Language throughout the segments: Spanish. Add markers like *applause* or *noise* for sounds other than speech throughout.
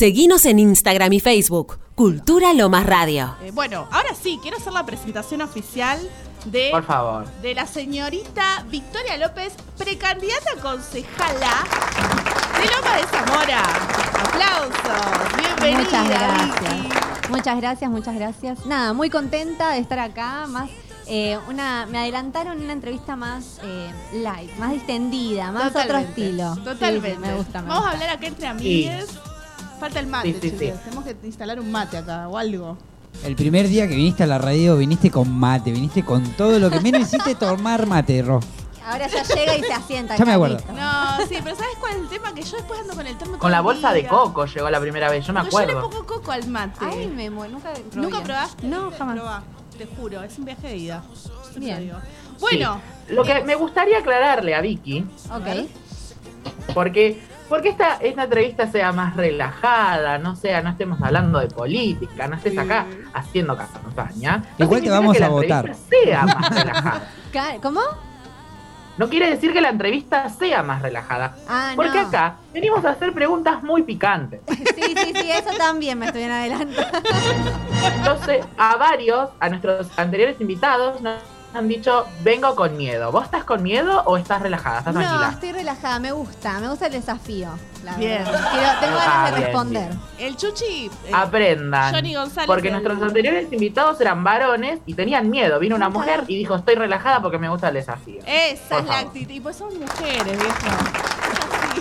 Seguinos en Instagram y Facebook, Cultura Lomas Radio. Eh, bueno, ahora sí, quiero hacer la presentación oficial de, Por favor. de la señorita Victoria López, precandidata a concejala de Loma de Zamora. Aplausos, bienvenida. Muchas gracias. Vicky. Muchas gracias, muchas gracias. Nada, muy contenta de estar acá. Más eh, una, me adelantaron una entrevista más eh, light, más distendida, más otro Totalmente, estilo. Sí, Totalmente. sí, me gusta, me Vamos a hablar acá entre amigues. Falta el mate, Sí, sí. Tenemos que instalar un mate acá o algo. El primer día que viniste a la radio viniste con mate, viniste con todo lo que menos *laughs* hiciste tomar mate, Ro. Ahora ya llega y se asienta. Ya me acuerdo. listo. No, sí, pero ¿sabes cuál es el tema? Que yo después ando con el termo Con la bolsa de coco llegó la primera vez, yo me No, Yo le acuerdo. pongo coco al mate. Ay, me muero, nunca probé. ¿Nunca probaste? No, jamás. Probá, te juro, es un viaje de ida. Bien. digo. Bueno, Sí. Lo que me gustaría aclararle a Vicky, Ok. porque, porque esta, esta entrevista sea más relajada, no sea, no estemos hablando de política, no estés acá haciendo campaña. no Igual te vamos que a la votar. entrevista sea más *laughs* relajada. ¿Cómo? No quiere decir que la entrevista sea más relajada. Ah, Porque no. acá venimos a hacer preguntas muy picantes. Sí, sí, sí, eso también me estoy en adelante. Entonces, a varios, a nuestros anteriores invitados, nos han dicho, vengo con miedo. ¿Vos estás con miedo o estás relajada? ¿Estás No, tranquila? estoy relajada, me gusta, me gusta el desafío. La Bien. Quiero- tengo Ah, ganas de bien, responder. el Chuchi. eh, Aprendan. Johnny González porque nuestros anteriores invitados eran varones y tenían miedo. Vino una mujer y dijo, estoy relajada porque me gusta el desafío. Esa Por es la actitud. Y pues son mujeres, viejo. Es *laughs* así.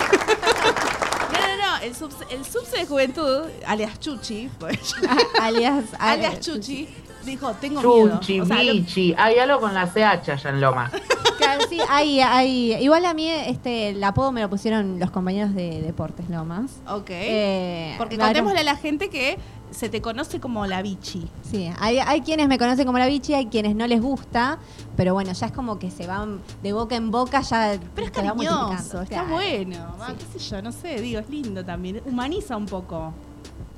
No, no, no. El subse, el subse de juventud, alias Chuchi, pues, alias, *laughs* alias Chuchi, dijo, tengo miedo. Chuchi, O sea, lo- bichi, hay algo con la CH allá en Loma. *laughs* Claro, sí, hay, hay. Igual a mí este, el apodo me lo pusieron los compañeros de Deportes Lomas. ok. Eh, Porque claro, contémosle a la gente que se te conoce como la bichi. Sí, hay, hay quienes me conocen como la bichi, hay quienes no les gusta, pero bueno, ya es como que se van de boca en boca, ya Pero es va cariñoso, está claro. bueno. va, Sí. qué sé yo, no sé, digo, es lindo también. Humaniza un poco.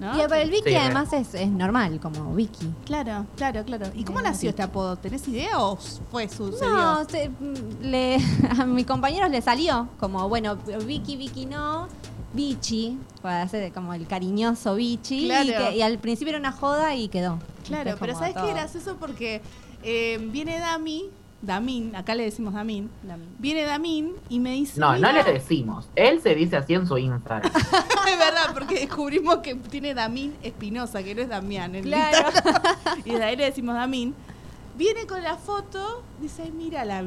¿No? Y para el Vicky Sí, además es, es normal, como Vicky. Claro, claro, claro. ¿Y cómo Bien, nació este apodo? ¿Tenés idea o fue sucedió? No, se- mm, le, *laughs* a mis compañeros le salió como, bueno, Vicky, Vicky no, Bichi, para hacer como el cariñoso Bichi, Claro. y, que- y al principio era una joda y quedó. Claro, Después pero ¿sabes todo. qué? Gracioso porque eh, viene Dami, Damín, acá le decimos Damín, viene Damín y me dice... No, no le decimos. Él se dice así en su Instagram. *laughs* es verdad, porque descubrimos que tiene Damín Espinosa, que no es Damián. en Claro. Instagram. *laughs* y de ahí le decimos Damín. Viene con la foto, dice, "Ay, mira la con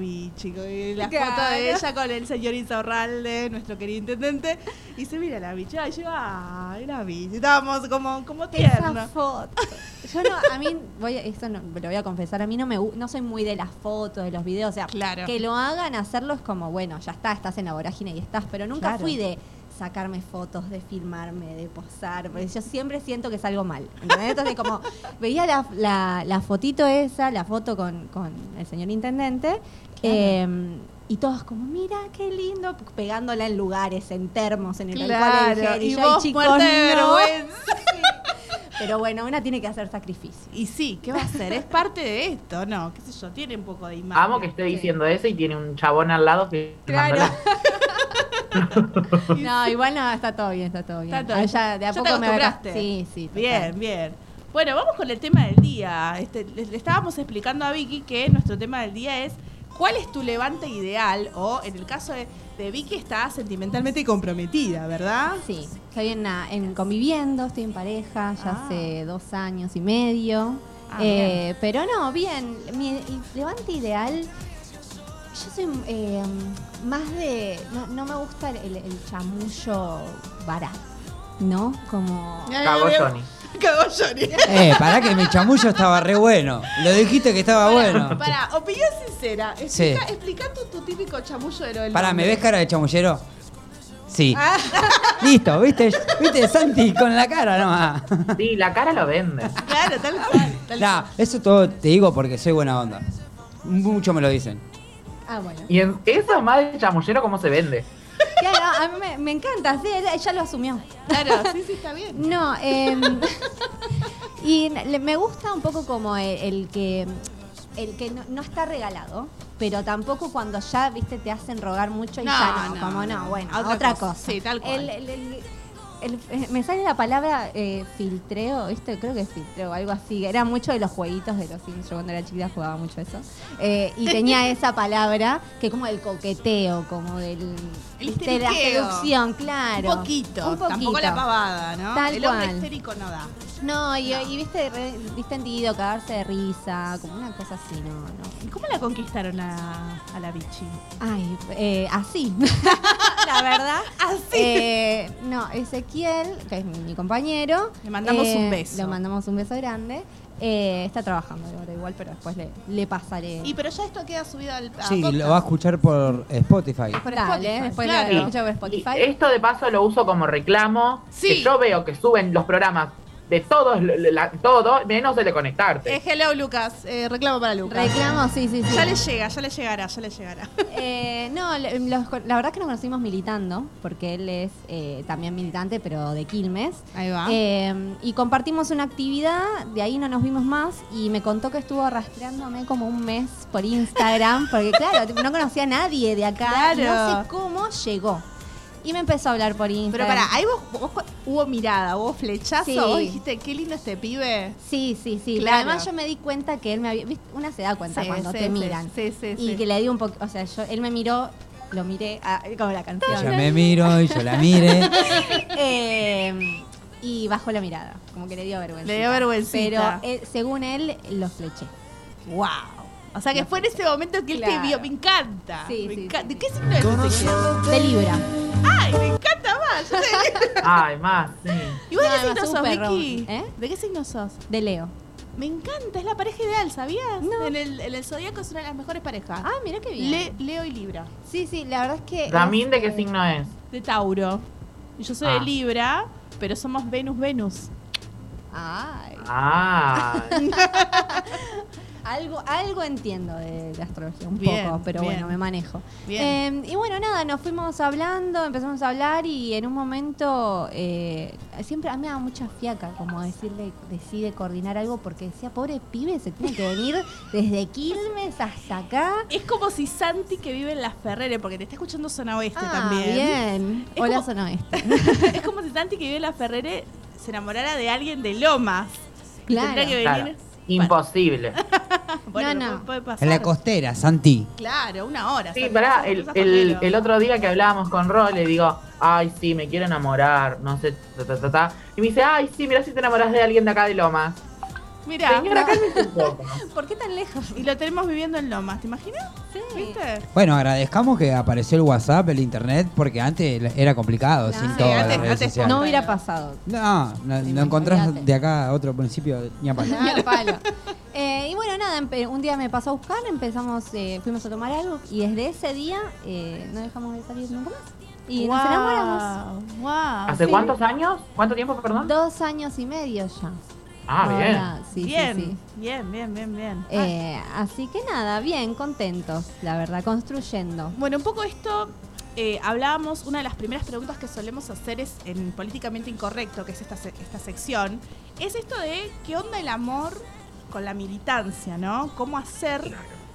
la foto de ella con el señor Insaurralde, nuestro querido intendente, y dice, mira la bichi, ay, yo, ay, la bichi, estábamos como, como Esa tiernos. foto. Yo no, a mí, voy esto no, lo voy a confesar, a mí no me no soy muy de las fotos, de los videos, o sea, Claro. que lo hagan, hacerlo es como, bueno, ya está, estás en la vorágine y estás, pero nunca Claro. fui de sacarme fotos, de filmarme, de posar, porque yo siempre siento que es algo mal. ¿entendés? Entonces, como *laughs* veía la, la, la fotito esa, la foto con, con el señor intendente, eh, y todos como, mira, qué lindo, pegándola en lugares, en termos, en el alcohol, Claro, y yo, "Ay, vos chicos, muerta de no". vergüenza. *laughs* Pero bueno, una tiene que hacer sacrificio. Y sí, ¿qué va a hacer? Es parte de esto, ¿no? ¿Qué sé yo? Tiene un poco de imagen. Amo que esté diciendo eso y tiene un chabón al lado que Claro. *laughs* *laughs* No, igual no, está todo bien, está todo bien. Está todo Ah, bien. de a Ya te poco me a- acostumbraste. Sí, sí. total. Bien, bien. Bueno, vamos con el tema del día. Este, le, le estábamos explicando a Vicky que nuestro tema del día es ¿cuál es tu levante ideal? O en el caso de, de Vicky está sentimentalmente comprometida, ¿verdad? Sí, estoy en, en conviviendo, estoy en pareja ya Ah. hace dos años y medio. Ah, Eh, pero no, bien. Mi levante ideal. Yo soy eh, más de. No, no me gusta el, el- chamullo barato, ¿no? Como. Cagó Johnny. *laughs* Cagó Johnny. Eh, pará que mi chamullo estaba re bueno. Lo dijiste que estaba bueno. Para, opinión sincera. Explica, Sí. explica tu, tu típico chamullo de lo del Pará, ¿me ves cara de chamullero? Sí. Ah, *laughs* Listo, ¿viste? ¿Viste, Santi? Con la cara nomás. Sí, la cara lo vende. claro, tal cual. Tal Nah, eso todo te digo porque soy buena onda. Mucho me lo dicen. Ah, bueno. Y en más de chamullero, ¿cómo se vende? Claro, a mí me, me encanta, sí, ella, ella lo asumió. Claro, *laughs* sí, sí, está bien. No, em, *laughs* y me gusta un poco como el, el que el que no, no está regalado, pero tampoco cuando ya, viste, te hacen rogar mucho y No, ya no, no, como no, no. bueno, Otra otra, cosa. cosa. Sí, tal cual. El, el- el- el- eh, me sale la palabra eh, filtreo, ¿viste? Creo que es filtreo, algo así. Era mucho de los jueguitos de los Sims. Yo cuando era chiquita jugaba mucho eso. Eh, y tenía *laughs* esa palabra que como del coqueteo, como del. El de la seducción, claro. Un poquito, Un tampoco la pavada, ¿no? Tal el hombre cual. histérico no da. No, y, y viste, re- distendido, cagarse de risa, como una cosa así, no, no. ¿Y cómo la conquistaron a, a la bichi? Ay, eh, así. *laughs* la verdad. *laughs* Así. Eh, no, Ezequiel, que es mi, compañero. Le mandamos eh, un beso. Le mandamos un beso grande. Eh, está trabajando ahora igual, pero después le, le pasaré. Y pero ya esto queda subido al a Sí, podcast. lo va a escuchar por Spotify. Por Dale, Spotify, después claro. lo escucho por Spotify. Y esto de paso lo uso como reclamo. Sí. Que yo veo que suben los programas de todos, la- todo, menos el de conectarte. Eh, hello, Lucas. Eh, reclamo para Lucas. Reclamo, sí, sí, sí. Ya le llega, ya le llegará, ya le llegará. *laughs* Eh, no, los- la verdad es que nos conocimos militando, porque él es eh, también militante, pero de Quilmes. Ahí va. Eh, y compartimos una actividad, de ahí no nos vimos más y me contó que estuvo rastreándome como un mes por Instagram, porque claro, *laughs* no conocía a nadie de acá, y no Claro. sé cómo llegó. Y me empezó a hablar por Pero Instagram. para, ahí vos, hubo mirada, hubo flechazo, Sí. vos dijiste, qué lindo este pibe. Sí, sí, sí. Claro. Además yo me di cuenta que él me había... ¿viste? Una se da cuenta Sí, cuando sí, te sí, miran. Sí, sí, Y sí. que le di un poco... O sea, yo, él me miró, lo miré, ah, como la canción. Ella me miro y yo la mire. *laughs* Eh, y bajó la mirada, como que le dio vergüenza. Le dio vergüencita. Pero él- según él, lo fleché. Wow. O sea que No fue en ese momento que él te vio. Me encanta. Sí, Me sí, enca- sí. ¿De qué signo es? De Libra. Ay, me encanta más. Yo *laughs* Ay, más, sí. ¿Y vos de No, qué signo sos, rom- ¿Eh? ¿De qué signo sos? De Leo. Me encanta, es la pareja ideal, ¿sabías? No. En el, en el zodíaco es una de las mejores parejas. Ah, mira qué bien. Le- Leo y Libra. Sí, sí, la verdad es que. Ramín, ¿de qué eh, signo es? De Tauro. Y yo soy Ah. de Libra, pero somos Venus-Venus. Ay. Ah, *laughs* *laughs* Algo, algo entiendo de, de astrología, un Bien, poco, pero bien. bueno, me manejo. Bien. Eh, y bueno, nada, nos fuimos hablando, empezamos a hablar y en un momento eh, siempre a mí me da mucha fiaca como decirle, decide coordinar algo porque decía, pobre pibe, se tiene que venir desde Quilmes hasta acá. Es como si Santi que vive en Las Ferreres, porque te está escuchando Zona Oeste Ah, también. bien. Es Hola, como- Zona Oeste. *laughs* es como si Santi que vive en Las Ferreres se enamorara de alguien de Lomas. Y Claro. Tendría que claro. Imposible. *laughs* Bueno, No, no. puede- puede pasar. En la costera, Santi. Claro, una hora. Sí, Santi, pará, el, el, el otro día que hablábamos con Ro, le digo, ay, sí, me quiero enamorar, no sé, ta, ta, ta, ta. Y me dice, ay, sí, mira si te enamoras de alguien de acá de Lomas. Mirá, Señora, cálmese un poco. *laughs* ¿Por qué tan lejos? y lo tenemos viviendo en Lomas, ¿te imaginas? Sí. ¿Viste? Bueno, agradezcamos que apareció el WhatsApp, el internet, porque antes era complicado Claro. sin Sí, todas antes- las redes antes sociales. No hubiera pasado. No, no, Sí, no encontrás de acá a otro principio ni a palo. Ni al palo. Eh, y bueno, nada, un día me pasó a buscar, empezamos, eh, fuimos a tomar algo y desde ese día eh, no dejamos de salir nunca más. Y nos enamoramos. Wow. ¿Hace Sí. cuántos años? ¿Cuánto tiempo, perdón? Dos años y medio ya. Ah, bien. Ahora, sí, sí, bien, sí. bien, bien, bien, bien. Eh, así que nada, bien, contentos, la verdad, construyendo. Bueno, un poco esto, eh, hablábamos, una de las primeras preguntas que solemos hacer es en Políticamente Incorrecto, que es esta, esta sección, es esto de qué onda el amor con la militancia, ¿no? ¿Cómo hacer?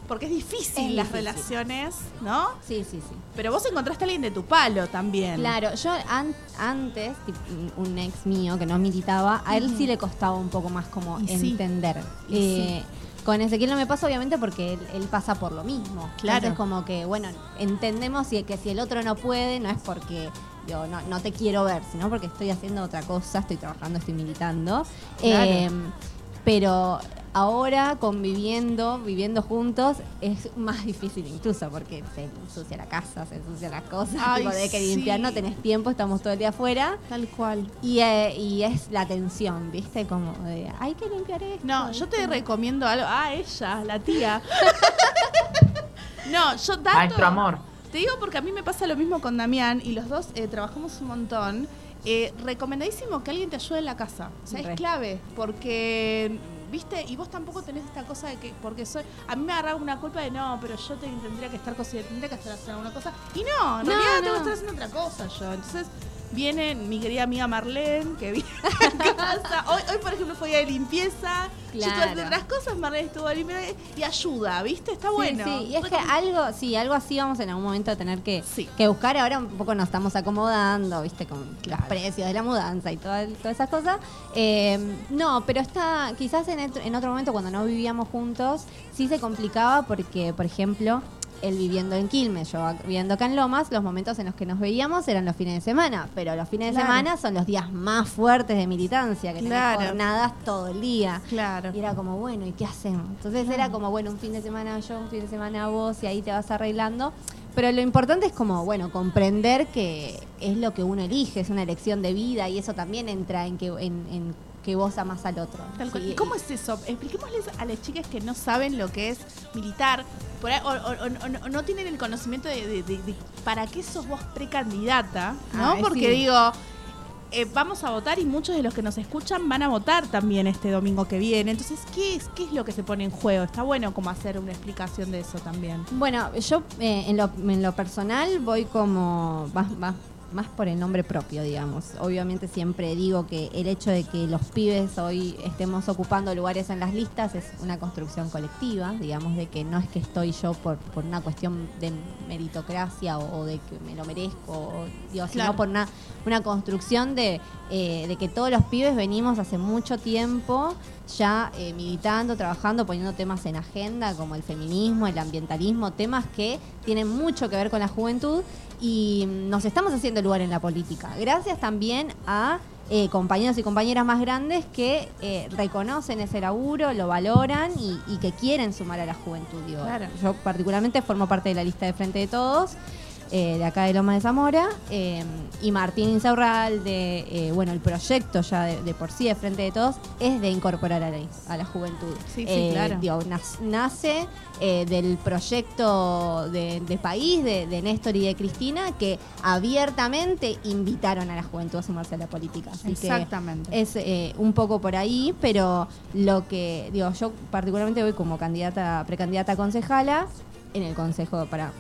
Porque es difícil Es las difícil. relaciones, ¿no? Sí, sí, sí. Pero vos encontraste a alguien de tu palo también. Claro, yo an- antes, un ex mío que no militaba, a él sí le costaba un poco más como Y sí. entender. Y Eh, Con Ezequiel no me pasa obviamente porque él, él pasa por lo mismo. Claro. Entonces como que, bueno, entendemos si- que si el otro no puede, no es porque yo no, no te quiero ver, sino porque estoy haciendo otra cosa, estoy trabajando, estoy militando. Claro. Eh, pero ahora conviviendo, viviendo juntos, es más difícil incluso porque se ensucia la casa, se ensucia las cosas, Ay, tipo, de que sí. limpiar, no tenés tiempo, estamos todo el día afuera. Tal cual. Y, eh, y es la tensión, ¿viste? Como de, hay que limpiar esto. No, yo te recomiendo algo. Ah, ella, la tía. *laughs* no, yo dato. Maestro amor. Te digo porque a mí me pasa lo mismo con Damián y los dos eh, trabajamos un montón. Eh, recomendadísimo que alguien te ayude en la casa. O sea, Re. es clave porque, viste, y vos tampoco tenés esta cosa de que, porque soy, a mí me agarraba una culpa de no, pero yo te- tendría que estar cocinando, tendría que estar haciendo alguna cosa. Y no, en No, realidad tengo que no. estar haciendo otra cosa yo. Entonces, viene mi querida amiga Marlene, que viene a *laughs* casa. Hoy, hoy, por ejemplo, fue día de limpieza. Yo estuve Claro. otras cosas, Marlene estuvo limpiando y ayuda, ¿viste? Está bueno. Sí, y es que algo, sí, algo así vamos en algún momento a tener que, Sí. que buscar. Ahora un poco nos estamos acomodando, viste, con los precios de la mudanza y toda- todas esas cosas. Eh, no, pero está, quizás en, en otro momento cuando no vivíamos juntos, sí se complicaba porque, por ejemplo, él viviendo en Quilmes, yo viviendo acá en Lomas, los momentos en los que nos veíamos eran los fines de semana, pero los fines de semana son los días más fuertes de militancia, que Claro. tenés jornadas todo el día. Claro. Y era como, bueno, ¿y qué hacemos? Entonces era como, bueno, un fin de semana yo, un fin de semana vos, y ahí te vas arreglando. Pero lo importante es como, bueno, comprender que es lo que uno elige, es una elección de vida y eso también entra en que, en, en que vos amas al otro. Tal cual. Sí, ¿Y cómo es eso? Expliquémosles a las chicas que no saben lo que es militar, por ahí- o, o- o- o no tienen el conocimiento de, de- de- de para qué sos vos precandidata, ¿no? Porque sí. digo, eh, vamos a votar y muchos de los que nos escuchan van a votar también este domingo que viene. Entonces, ¿qué es, qué es lo que se pone en juego? Está bueno como hacer una explicación de eso también. Bueno, yo eh, en, lo, en lo personal voy como más, más, más por el nombre propio, digamos. Obviamente siempre digo que el hecho de que los pibes hoy estemos ocupando lugares en las listas es una construcción colectiva, digamos, de que no es que estoy yo por, por una cuestión de meritocracia o, o de que me lo merezco, o, digo, Claro. sino por una, una construcción de, eh, de que todos los pibes venimos hace mucho tiempo ya eh, militando, trabajando, poniendo temas en agenda como el feminismo, el ambientalismo, temas que tienen mucho que ver con la juventud y mm, nos estamos haciendo lugar en la política. Gracias también a eh, compañeros y compañeras más grandes que eh, reconocen ese laburo, lo valoran y, y que quieren sumar a la juventud. digo. Claro. Yo particularmente formo parte de la lista de Frente de Todos. Eh, de acá de Loma de Zamora eh, y Martín Insaurral de bueno el proyecto ya de, de por sí de Frente de Todos es de incorporar a la, a la juventud Sí, sí, Eh, claro. digo, nace eh, del proyecto de, de país de, de Néstor y de Cristina que abiertamente invitaron a la juventud a sumarse a la política. Así que Exactamente. es eh, un poco por ahí, pero lo que, digo, yo particularmente voy como candidata, precandidata a concejala en el consejo para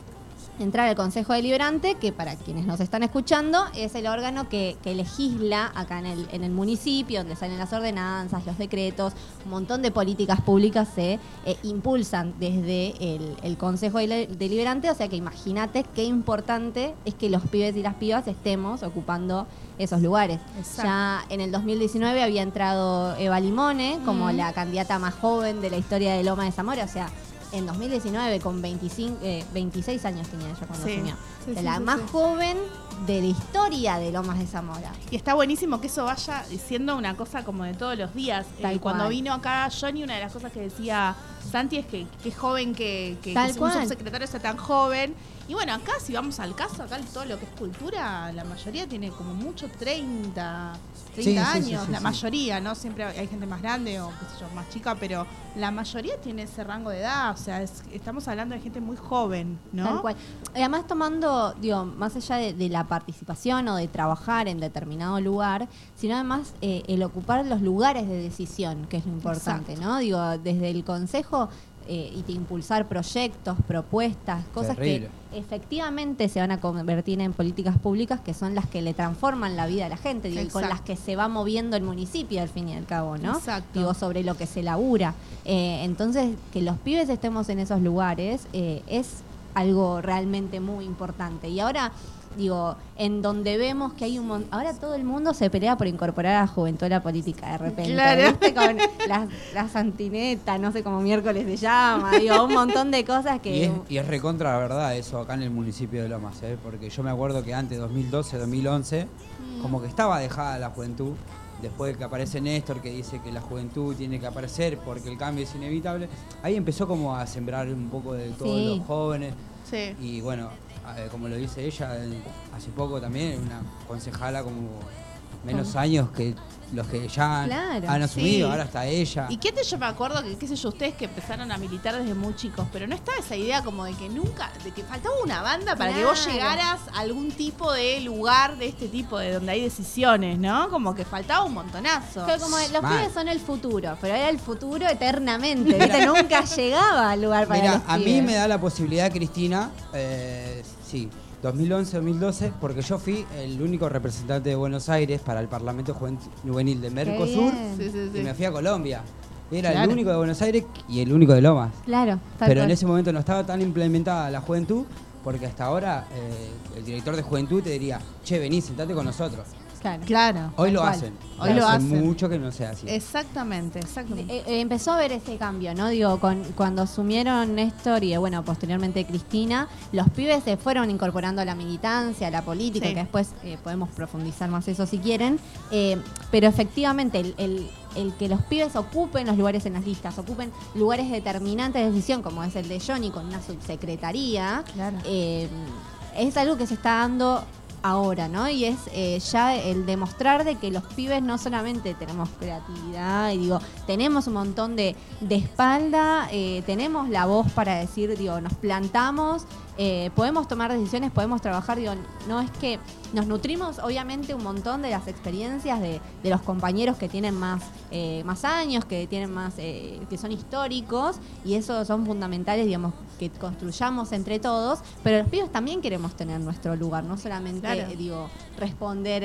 entrar al Consejo Deliberante, que para quienes nos están escuchando, es el órgano que, que legisla acá en el, en el municipio, donde salen las ordenanzas, los decretos, un montón de políticas públicas se eh, impulsan desde el, el Consejo Deliberante, o sea que imagínate qué importante es que los pibes y las pibas estemos ocupando esos lugares. Exacto. Ya en el 2019 había entrado Eva Limone como Mm. la candidata más joven de la historia de Loma de Zamora, o sea, en 2019 con 25, eh, 26 años tenía ella cuando Sí. asumió. Sí, la sí, más joven de la historia de Lomas de Zamora. Y está buenísimo que eso vaya siendo una cosa como de todos los días. Tal Eh, cuando cual. vino acá Johnny, una de las cosas que decía Santi es que qué joven que, que, Tal que un cual. subsecretario sea tan joven. Y bueno, acá si vamos al caso, acá todo lo que es cultura, la mayoría tiene como mucho 30, 30 Sí, sí, sí, años, sí, la mayoría, ¿no? Siempre hay gente más grande o qué sé yo, más chica, pero la mayoría tiene ese rango de edad. O sea, es- estamos hablando de gente muy joven, ¿no? Tal cual. Además, tomando, digo, más allá de, de la participación o de trabajar en determinado lugar, sino además eh, el ocupar los lugares de decisión, que es lo importante, ¿no? Digo, desde el consejo eh, y de impulsar proyectos, propuestas, cosas Terrible. que efectivamente se van a convertir en políticas públicas que son las que le transforman la vida a la gente, digo, y con las que se va moviendo el municipio al fin y al cabo, ¿no? Exacto. Digo, sobre lo que se labura. Eh, entonces, que los pibes estemos en esos lugares eh, es algo realmente muy importante. Y ahora, digo, en donde vemos que hay un montón... Ahora todo el mundo se pelea por incorporar a la juventud a la política de repente. Claro. ¿viste? Con las, las antinetas, no sé cómo miércoles se llama, digo, un montón de cosas que... Y es, y es recontra la verdad eso acá en el municipio de Lomas, ¿eh? porque yo me acuerdo que antes, 2012, 2011, como que estaba dejada la juventud. Después de que aparece Néstor, que dice que la juventud tiene que aparecer porque el cambio es inevitable, ahí empezó como a sembrar un poco de todos Sí. los jóvenes. Sí. Y bueno, como lo dice ella, hace poco también, una concejala como menos años que los que ya han- Claro, han asumido, sí. ahora está ella. Y que yo me acuerdo que, qué sé yo, ustedes que empezaron a militar desde muy chicos, pero no estaba esa idea como de que nunca, de que faltaba una banda para que vos llegaras a algún tipo de lugar de este tipo, de donde hay decisiones, ¿no? Como que faltaba un montonazo. Fue como los Mal. pibes son el futuro, pero era el futuro eternamente. ¿viste? Nunca llegaba al lugar para Mira, los a mí me da la posibilidad, Cristina, eh, sí, 2011-2012, porque yo fui el único representante de Buenos Aires para el Parlamento Juvenil de Mercosur bien. Sí, sí, sí. y me fui a Colombia. Era Claro. el único de Buenos Aires y el único de Lomas. Claro, Pero en ese momento no estaba tan implementada la juventud, porque hasta ahora eh, el director de juventud te diría, che, vení, sentate con nosotros. Claro. Claro. Hoy lo cual. hacen. Hoy lo hace hacen. mucho que no se hace. Exactamente, exactamente. Eh, eh, empezó a ver ese cambio, ¿no? Digo, con, cuando asumieron Néstor y, bueno, posteriormente Cristina, los pibes se fueron incorporando a la militancia, a la política, Sí. que después eh, podemos profundizar más eso si quieren. Eh, pero efectivamente, el, el- el que los pibes ocupen los lugares en las listas, ocupen lugares determinantes de decisión, como es el de Johnny con una subsecretaría, Claro. eh, es algo que se está dando ahora, ¿no? Y es eh, ya el demostrar de que los pibes no solamente tenemos creatividad y digo, tenemos un montón de, de espalda, eh, tenemos la voz para decir, digo, nos plantamos, eh, podemos tomar decisiones, podemos trabajar, digo, no es que nos nutrimos obviamente un montón de las experiencias de, de los compañeros que tienen más, eh, más años, que tienen más, eh, que son históricos, y eso son fundamentales, digamos, que construyamos entre todos, pero los pibes también queremos tener nuestro lugar, no solamente, Claro. digo, responder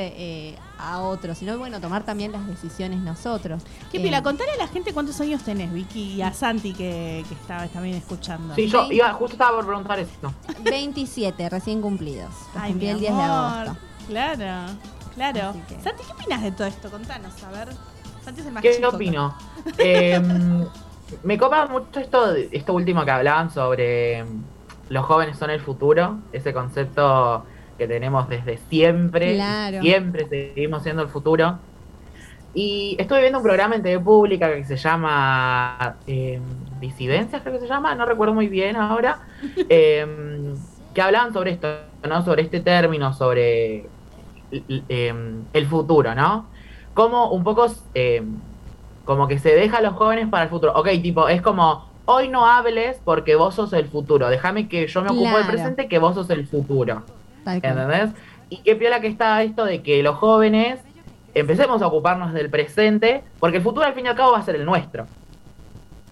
a otros, sino, bueno, tomar también las decisiones nosotros. ¿Qué Eh, pila? Contale a la gente cuántos años tenés, Vicky, y a Santi que, que estaba también escuchando. Sí, yo iba, justo estaba por preguntar esto. 27 recién cumplidos. Ay, cumplí mi el 10 de agosto. Claro, claro. Que- Santi, ¿qué opinas de todo esto? Contanos, a ver. Santi es el más ¿Qué chico. opino? Eh, *laughs* me copa mucho esto, esto último que hablaban sobre mm, los jóvenes son el futuro, ese concepto que tenemos desde siempre, Claro. siempre seguimos siendo el futuro. Y estuve viendo un programa en TV pública que se llama eh, Disidencias, creo que se llama, no recuerdo muy bien ahora, *laughs* eh, que hablaban sobre esto, ¿no? Sobre este término, sobre eh, el futuro, ¿no? Como un poco, eh, como que se deja a los jóvenes para el futuro. Ok, tipo, es como, hoy no hables porque vos sos el futuro, déjame que yo me ocupo del presente, que vos sos el futuro. ¿Entendés? Y qué piola que está esto de que los jóvenes empecemos a ocuparnos del presente, porque el futuro al fin y al cabo va a ser el nuestro.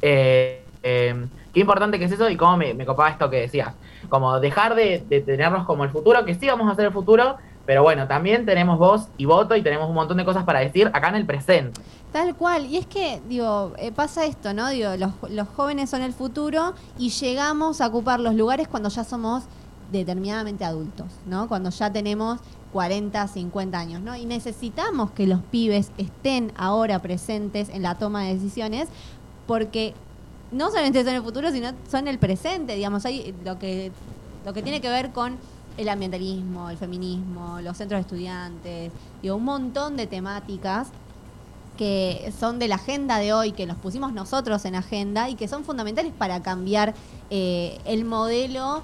Eh, eh, qué importante que es eso y cómo me, me copaba esto que decías. Como dejar de, de tenernos como el futuro, que sí vamos a ser el futuro, pero bueno, también tenemos voz y voto y tenemos un montón de cosas para decir acá en el presente. Tal cual, y es que, digo, eh, pasa esto, ¿no? Digo, los, los jóvenes son el futuro y llegamos a ocupar los lugares cuando ya somos determinadamente adultos, ¿no? Cuando ya tenemos 40, 50 años, ¿no? Y necesitamos que los pibes estén ahora presentes en la toma de decisiones porque no solamente son el futuro, sino son el presente, digamos, hay lo que, lo que tiene que ver con el ambientalismo, el feminismo, los centros de estudiantes, digo, un montón de temáticas que son de la agenda de hoy, que los pusimos nosotros en agenda y que son fundamentales para cambiar eh, el modelo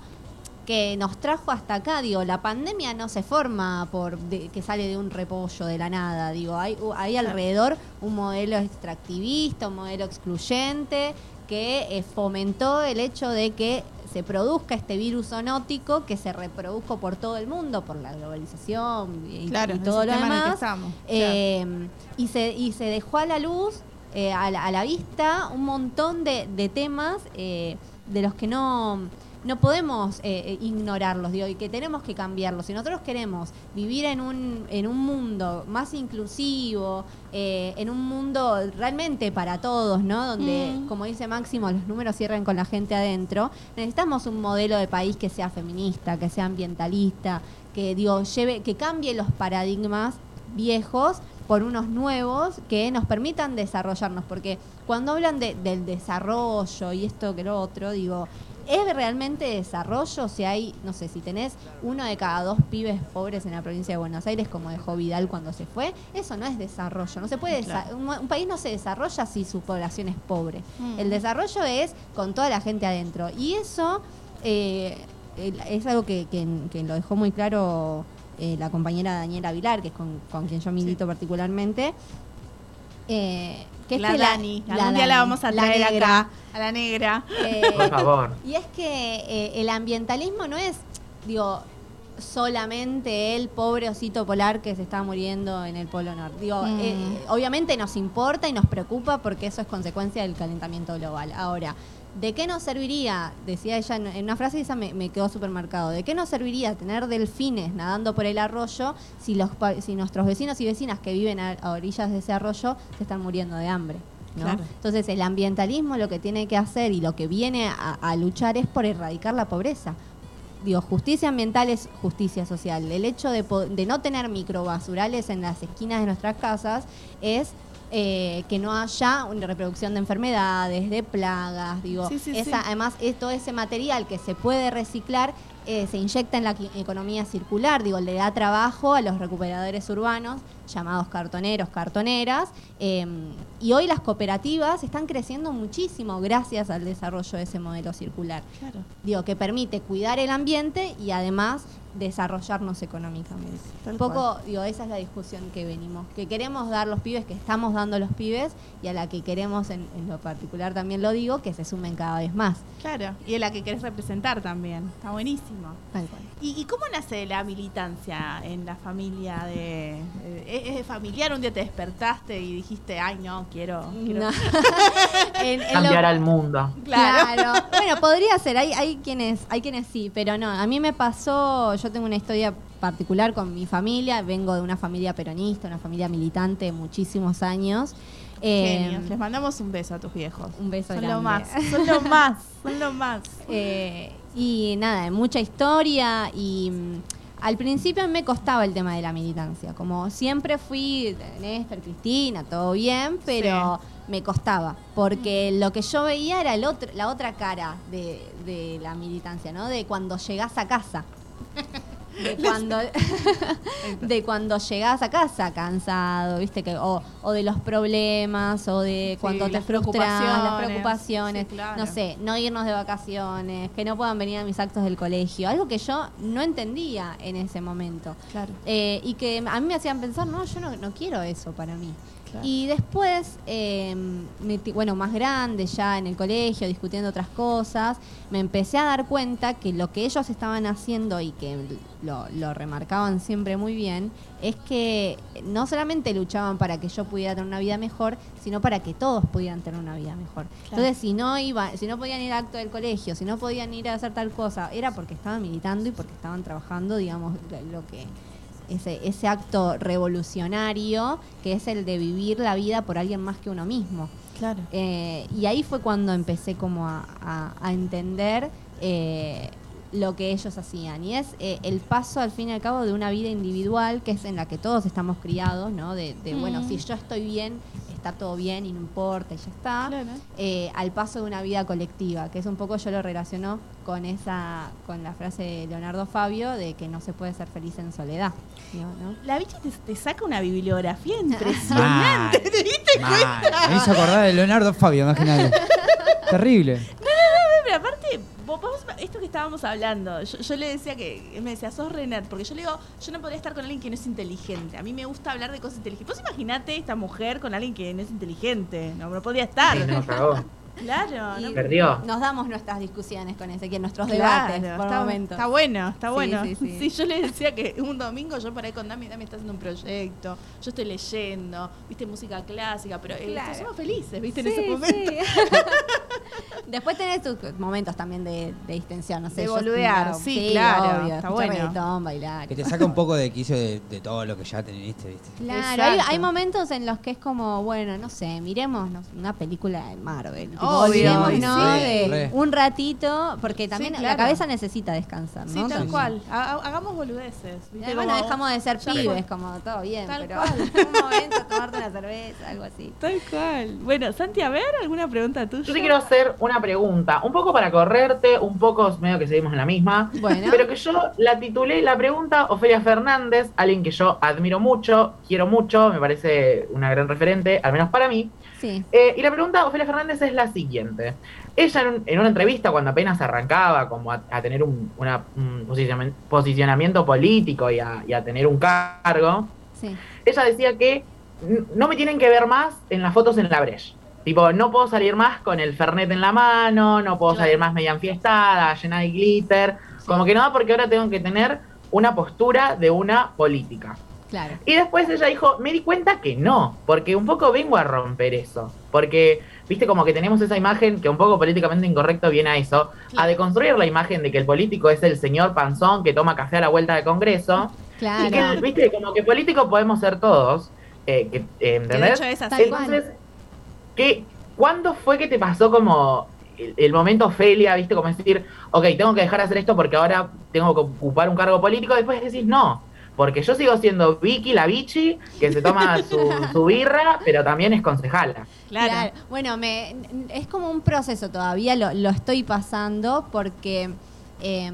que nos trajo hasta acá. Digo, la pandemia no se forma por de- que sale de un repollo de la nada. Digo, hay, hay alrededor un modelo extractivista, un modelo excluyente que eh, fomentó el hecho de que se produzca este virus zoonótico que se reprodujo por todo el mundo, por la globalización y, Claro, y todo lo demás. estamos. Eh, y, se, y se dejó a la luz, eh, a, la, a la vista, un montón de, de temas de los que no, no podemos eh, eh, ignorarlos, digo, y que tenemos que cambiarlos. Si nosotros queremos vivir en un, en un mundo más inclusivo, eh, en un mundo realmente para todos, ¿no? Donde, Mm. como dice Máximo, los números cierran con la gente adentro, necesitamos un modelo de país que sea feminista, que sea ambientalista, que digo, lleve, que cambie los paradigmas viejos por unos nuevos que nos permitan desarrollarnos. Porque cuando hablan de- del desarrollo y esto que lo otro, digo, ¿es realmente desarrollo si hay, no sé, si tenés uno de cada dos pibes pobres en la provincia de Buenos Aires, como dejó Vidal cuando se fue? Eso no es desarrollo. No se puede Claro. un, un país no se desarrolla si su población es pobre. Mm. El desarrollo es con toda la gente adentro. Y eso eh, es algo que, que- que lo dejó muy claro eh, la compañera Daniela Vilar, que es con, con quien yo milito particularmente. Eh, que es la que Dani. la Algún día la vamos a la traer negra. acá. A la negra. Eh, Por favor. y es que eh, el ambientalismo no es, digo, solamente el pobre osito polar que se está muriendo en el Polo Norte. Digo, Mm. eh, obviamente nos importa y nos preocupa porque eso es consecuencia del calentamiento global. Ahora, ¿de qué nos serviría? Decía ella en, una frase y esa me, me quedó supermercado. ¿De qué nos serviría tener delfines nadando por el arroyo si, los, si nuestros vecinos y vecinas que viven a, a orillas de ese arroyo se están muriendo de hambre? ¿no? Claro. Entonces el ambientalismo lo que tiene que hacer y lo que viene a, a luchar es por erradicar la pobreza. Digo, justicia ambiental es justicia social. El hecho de no tener microbasurales en las esquinas de nuestras casas es eh, que no haya una reproducción de enfermedades, de plagas. Digo, Sí, sí, esa, sí. además todo ese material que se puede reciclar eh, se inyecta en la economía circular. Digo, le da trabajo a los recuperadores urbanos llamados cartoneros, cartoneras. eh, y hoy las cooperativas están creciendo muchísimo gracias al desarrollo de ese modelo circular Claro. digo, que permite cuidar el ambiente y además desarrollarnos económicamente. Tal Un poco, digo, esa es la discusión que venimos, que queremos dar los pibes, que estamos dando los pibes y a la que queremos, en, en lo particular también lo digo, que se sumen cada vez más. Claro. Y es la que querés representar también. Está buenísimo. Tal cual. ¿Y, y cómo nace la militancia en la familia de... eh, ¿Es, familiar? Un día te despertaste y dijiste, ay, no, quiero... quiero... No. *laughs* En- en lo- Cambiar al mundo. Claro. Claro. Bueno, podría ser. Hay, hay quienes, hay quienes sí, pero no. A mí me pasó. Yo tengo una historia particular con mi familia. Vengo de una familia peronista, una familia militante de muchísimos años. Eh, Genios. Les mandamos un beso a tus viejos. un beso Son grande. lo más, son lo más, *laughs* son lo más. Eh, y nada, mucha historia y mm, al principio me costaba el tema de la militancia. Como siempre fui Néstor, Cristina, todo bien, pero me costaba. Porque lo que yo veía era el otro, la otra cara de, de la militancia, ¿no? De cuando llegás a casa. De *laughs* cuando, *laughs* de cuando llegás a casa cansado, viste que o, o de los problemas o de cuando te las frustras, las preocupaciones. preocupaciones, Sí, claro. no sé, no irnos de vacaciones, que no puedan venir a mis actos del colegio, algo que yo no entendía en ese momento. Claro. Eh, y que a mí me hacían pensar, no, yo no, no quiero eso para mí. Claro. Y después, eh, me bueno, más grande, ya en el colegio, discutiendo otras cosas, me empecé a dar cuenta que lo que ellos estaban haciendo y que lo, lo remarcaban siempre muy bien, es que no solamente luchaban para que yo pudiera tener una vida mejor, sino para que todos pudieran tener una vida mejor. Entonces, si no iba, si no podían ir al acto del colegio, si no podían ir a hacer tal cosa, era porque estaban militando y porque estaban trabajando, digamos, lo que ese, ese acto revolucionario que es el de vivir la vida por alguien más que uno mismo. Claro. Eh, y ahí fue cuando empecé como a, a- a entender eh, lo que ellos hacían. Y es eh, el paso al fin y al cabo de una vida individual, que es en la que todos estamos criados, ¿no? De, de, bueno, Mm. si yo estoy bien, está todo bien y no importa y ya está. Claro. Eh, al paso de una vida colectiva, que es un poco yo lo relaciono con esa, con la frase de Leonardo Fabio de que no se puede ser feliz en soledad. ¿no? La bicha te, te saca una bibliografía *laughs* Mal. impresionante. ¿Te diste Mal. Me hizo acordar de Leonardo Fabio, imagínate. *laughs* Terrible. Pero aparte, vos- vos- esto que estábamos hablando, yo, le decía que, me decía, sos re nerd, porque yo le digo, yo no podría estar con alguien que no es inteligente. A mí me gusta hablar de cosas inteligentes. Vos imaginate esta mujer con alguien que no es inteligente, no, no podría estar. Sí, no. Claro, no- Y Perdió. Nos damos nuestras discusiones con Ezequiel, nuestros Claro, debates por está, momentos. está bueno, está Sí, bueno. sí, *laughs* sí. yo le decía que un domingo yo por ahí con Dami, Dami está haciendo un proyecto, yo estoy leyendo, viste, música clásica, pero eh, Claro. somos felices, viste, en ese momento. sí. *laughs* Después tenés tus momentos también de, de distensión, no sé. De boludear, sí, claro, obvio, está bueno. reggaetón, bailar. Que te saca un poco de quicio de, de todo lo que ya teniste, ¿viste? Claro, hay, hay momentos en los que es como, bueno, no sé, miremos una película de Marvel. Tipo, Olvidémonos, y ¿no? sí. de Re. un ratito, porque también claro. la cabeza necesita descansar, ¿no? Sí, tal También. cual. Ha- ha- hagamos boludeces. Y ¿viste? además Como- no dejamos de ser Ya pibes, como todo bien, Tal pero cual. *laughs* en un momento tomarte una cerveza, algo así. Tal cual. Bueno, Santi, a ver, ¿alguna pregunta tuya? Yo te quiero hacer una pregunta, un poco para correrte, un poco medio que seguimos en la misma, Bueno. pero que yo la titulé la pregunta Ofelia Fernández, alguien que yo admiro mucho, quiero mucho, me parece una gran referente, al menos para mí. Sí. Eh, y la pregunta Ofelia Fernández es la siguiente. Ella en, un- en una entrevista cuando apenas arrancaba como a, a tener un, una- un posicionamiento, político y a, y a tener un cargo, Sí. ella decía que no me tienen que ver más en las fotos en la brecha. Tipo, no puedo salir más con el Fernet en la mano, no puedo Claro. salir más media enfiestada, llena de glitter. Como que no, porque ahora tengo que tener una postura de una política. Claro. Y después ella dijo, me di cuenta que no, porque un poco vengo a romper eso. Porque, viste, como que tenemos esa imagen que un poco políticamente incorrecto viene a eso, a Claro. deconstruir la imagen de que el político es el señor panzón que toma café a la vuelta del Congreso. Y que, Claro. viste, como que político podemos ser todos. eh, que, eh, Que de ¿Entendés? hecho es así. Tal cual. Entonces, ¿qué, ¿cuándo fue que te pasó como el, el momento Ofelia, viste, como decir, ok, tengo que dejar de hacer esto porque ahora tengo que ocupar un cargo político? Después decís, no, porque yo sigo siendo Vicky, la bichi, que se toma su, *laughs* su birra, pero también es concejala. Claro. Bueno, me, es como un proceso todavía, lo, lo estoy pasando porque eh,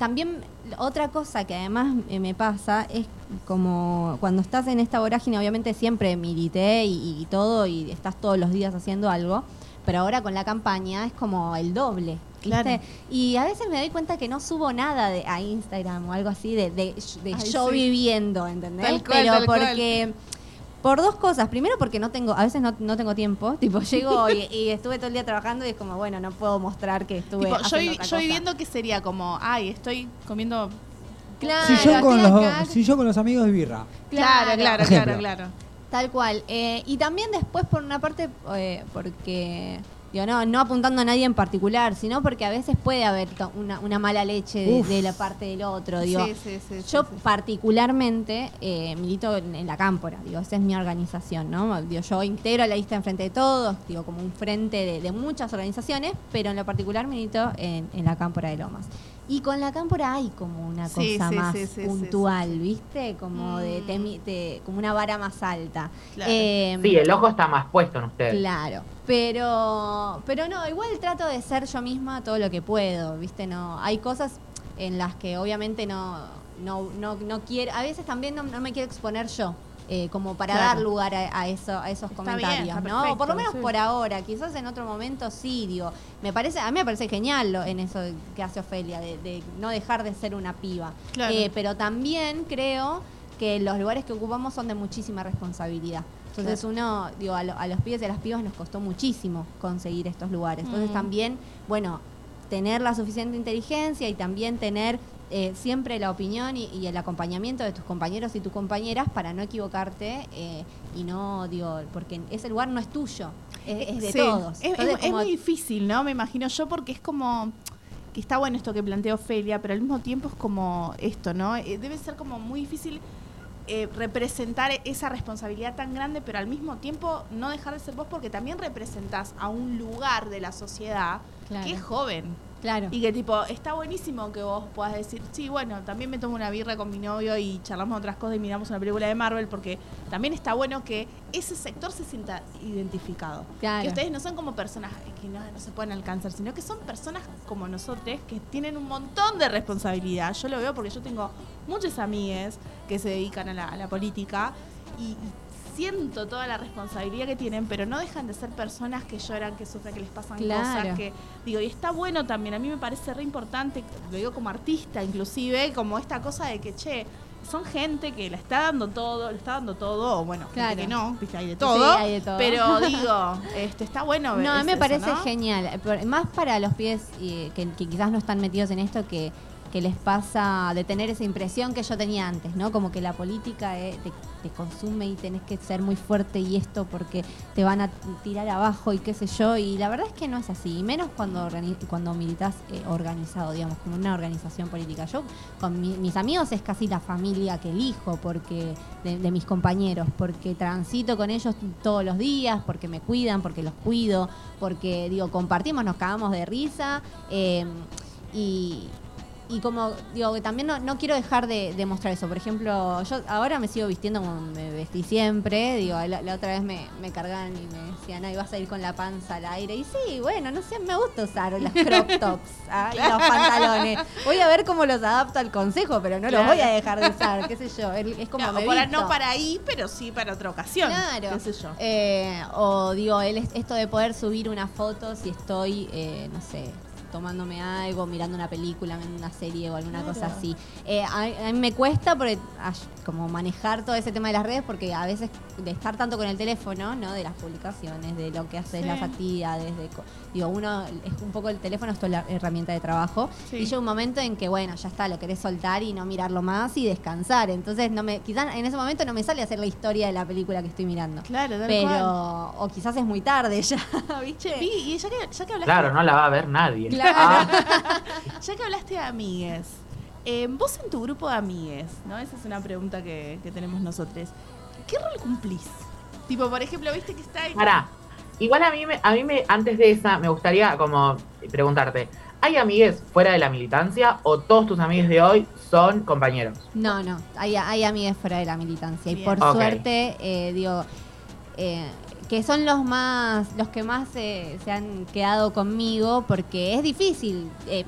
también otra cosa que además eh, me pasa es como cuando estás en esta vorágine, obviamente siempre milité y, y todo y estás todos los días haciendo algo, pero ahora con la campaña es como el doble. Y a veces me doy cuenta que no subo nada de, a Instagram o algo así de, de, de Ay, yo sí. viviendo, ¿entendés? Tal cual, pero tal cual. porque por dos cosas. Primero porque no tengo, a veces no, no tengo tiempo. *laughs* Tipo, llego y, *laughs* y estuve todo el día trabajando y es como, bueno, no puedo mostrar que estuve Tipo, yo, haciendo otra yo cosa. viviendo que sería como, ay, estoy comiendo. Claro, Si yo, con los, si yo con los amigos de birra. Claro, claro, claro, claro. Tal cual. Eh, y también después, por una parte, eh, porque, digo, no, no apuntando a nadie en particular, sino porque a veces puede haber to- una, una mala leche de, la parte del otro. Digo, sí, sí, sí. Yo sí, sí. particularmente eh, milito en, en la Cámpora, digo, esa es mi organización, ¿no? Digo, yo integro la lista Enfrente de Todos, digo, como un frente de, de muchas organizaciones, pero en lo particular milito en, en la Cámpora de Lomas. Y con la Cámpora hay como una Sí, cosa sí, más sí, sí, sí, puntual, sí, sí. ¿viste? Como de, Mm. de- como una vara más alta. Claro. Eh, Sí, el ojo está más puesto en ustedes. Claro, pero pero no, igual trato de ser yo misma todo lo que puedo, ¿viste? No, hay cosas en las que obviamente no no no, no quiero, a veces también no, no me quiero exponer yo. Eh, como para Claro. dar lugar a, a eso, a esos Está bien, comentarios, está ¿no? perfecto, Por lo menos sí. por ahora, quizás en otro momento sí, digo, me parece, a mí me parece genial lo- en eso que hace Ofelia, de, de no dejar de ser una piba. Claro. Eh, pero también creo que los lugares que ocupamos son de muchísima responsabilidad. Entonces uno, digo, a, lo- a los pibes y a las pibas nos costó muchísimo conseguir estos lugares. Entonces Mm. también, bueno, tener la suficiente inteligencia y también tener eh, siempre la opinión y, y el acompañamiento de tus compañeros y tus compañeras para no equivocarte eh, y no, digo, porque ese lugar no es tuyo, es, es de Sí. todos. Es, Entonces, es- es como- muy difícil, ¿no? Me imagino yo, porque es como que está bueno esto que planteó Ofelia, pero al mismo tiempo es como esto, ¿no? Eh, debe ser como muy difícil eh, representar esa responsabilidad tan grande, pero al mismo tiempo no dejar de ser vos, porque también representás a un lugar de la sociedad Claro. que es joven. Claro. Y que tipo, está buenísimo que vos puedas decir, sí, bueno, también me tomo una birra con mi novio y charlamos otras cosas y miramos una película de Marvel, porque también está bueno que ese sector se sienta identificado. Claro. Que ustedes no son como personas que no, no se pueden alcanzar, sino que son personas como nosotros que tienen un montón de responsabilidad. Yo lo veo porque yo tengo muchas amigas que se dedican a la, a la política y, y siento toda la responsabilidad que tienen, pero no dejan de ser personas que lloran, que sufren, que les pasan Claro. cosas, que digo, y está bueno también, a mí me parece re importante, lo digo como artista inclusive, como esta cosa de que, che, son gente que la está dando todo, le está dando todo, o bueno, gente Claro. que no, viste, hay de todo, Sí, hay de todo. pero *laughs* digo, este, está bueno ver No, a mí me eso, parece ¿no? genial. Más para los pies eh, que, que quizás no están metidos en esto, que, que les pasa de tener esa impresión que yo tenía antes, ¿no? Como que la política eh, te, consume y tenés que ser muy fuerte y esto porque te van a tirar abajo y qué sé yo. Y la verdad es que no es así. Y menos cuando, cuando militas eh, organizado, digamos, como una organización política. Yo con mi- mis amigos es casi la familia que elijo porque de, de mis compañeros, porque transito con ellos todos los días, porque me cuidan, porque los cuido, porque digo, compartimos, nos cagamos de risa. eh, y, y como digo, que también no, no quiero dejar de, de mostrar eso. Por ejemplo, yo ahora me sigo vistiendo como me vestí siempre. Digo, la, la otra vez me, me cargaban y me decían, ay, vas a ir con la panza al aire. Y sí, bueno, no sé, me gusta usar las crop *laughs* tops ah, y los pantalones. Voy a ver cómo los adapto al consejo, pero no Claro. los voy a dejar de usar, qué sé yo. Es como No, me para, no para ahí, pero sí para otra ocasión. Claro. qué sé yo. Eh, o digo, el, esto de poder subir una foto si estoy, eh, no sé, tomándome algo, mirando una película, viendo una serie o alguna cosa así. Eh, a, a mí me cuesta porque, ay, como manejar todo ese tema de las redes porque a veces de estar tanto con el teléfono, ¿no? De las publicaciones, de lo que haces, Sí. las actividades, de, co- digo, uno es un poco el teléfono es toda la herramienta de trabajo Sí. y llega un momento en que, bueno, ya está, lo querés soltar y no mirarlo más y descansar. Entonces, no me, quizás en ese momento no me sale hacer la historia de la película que estoy mirando. Claro, tal Pero, cual. o quizás es muy tarde *laughs* ya, ¿viste? Vi, y ya que, ya que hablaste, Claro, no la va a ver nadie. Claro. Ah, *laughs* ya que hablaste de amigues, eh, vos en tu grupo de amigues, ¿no? Esa es una pregunta que, que tenemos nosotros. ¿Qué rol cumplís? Tipo, por ejemplo, viste que está ahí. Pará. Igual a mí, me, a mí me, antes de esa, me gustaría como preguntarte, ¿hay amigues fuera de la militancia o todos tus amigos de hoy son compañeros? No, no, hay, hay amigues fuera de la militancia. Y por suerte, eh, digo, eh, que son los más, los que más eh, se han quedado conmigo, porque es difícil. eh,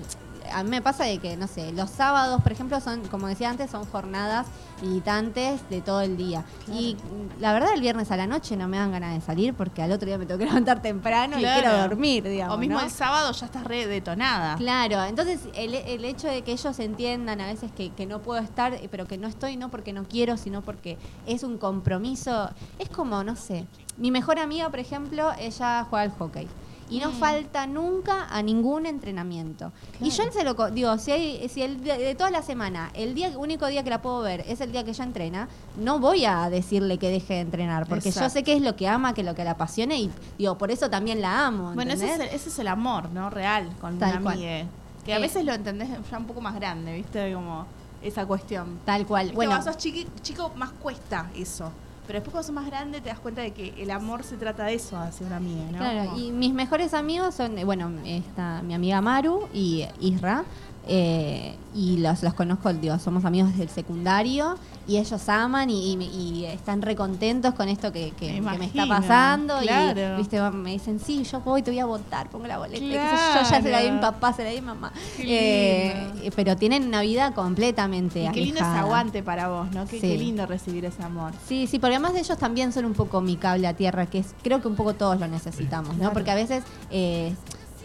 a mí me pasa de que, no sé, los sábados, por ejemplo, son, como decía antes, son jornadas militantes de todo el día. Y la verdad, el viernes a la noche no me dan ganas de salir porque al otro día me tengo que *laughs* levantar temprano Claro. y quiero dormir, digamos. o mismo ¿no? el sábado ya estás re detonada. Claro, entonces el, el hecho de que ellos entiendan a veces que, que no puedo estar, eh, pero que no estoy no porque no quiero, sino porque es un compromiso, es como, no sé, mi mejor amiga, por ejemplo, ella juega al hockey. Y no Mm. falta nunca a ningún entrenamiento. Y yo se lo digo, si, hay, si el de toda la semana, el día único día que la puedo ver es el día que ella entrena, no voy a decirle que deje de entrenar, porque yo sé que es lo que ama, que es lo que la apasiona y digo, por eso también la amo. Bueno, ese es, el, ese es el amor, ¿no? Real, con Tal una amiga. Que a Eh. veces lo entendés ya un poco más grande, ¿viste? Como esa cuestión. Tal cual. Viste, Bueno, cuando sos chiqui- chico, más cuesta eso. Pero después cuando sos más grande te das cuenta de que el amor se trata de eso hacia una amiga, ¿no? Claro, Como- y mis mejores amigos son, bueno, está mi amiga Maru y Isra. Eh, y los, los conozco, digo, somos amigos desde el secundario y ellos aman y, y- y están recontentos con esto que, que- Me que me está pasando. claro. Y viste, me dicen, sí, yo voy, te voy a votar, pongo la boleta. yo, Claro. yo ya se la di a mi papá, se la di a mi mamá. Eh, lindo. pero tienen una vida completamente Y qué lindo ese aguante para vos, ¿no? Qué, Sí. qué lindo recibir ese amor. Sí, sí, porque además de ellos también son un poco mi cable a tierra, que es, creo que un poco todos lo necesitamos, ¿no? Claro. Porque a veces eh,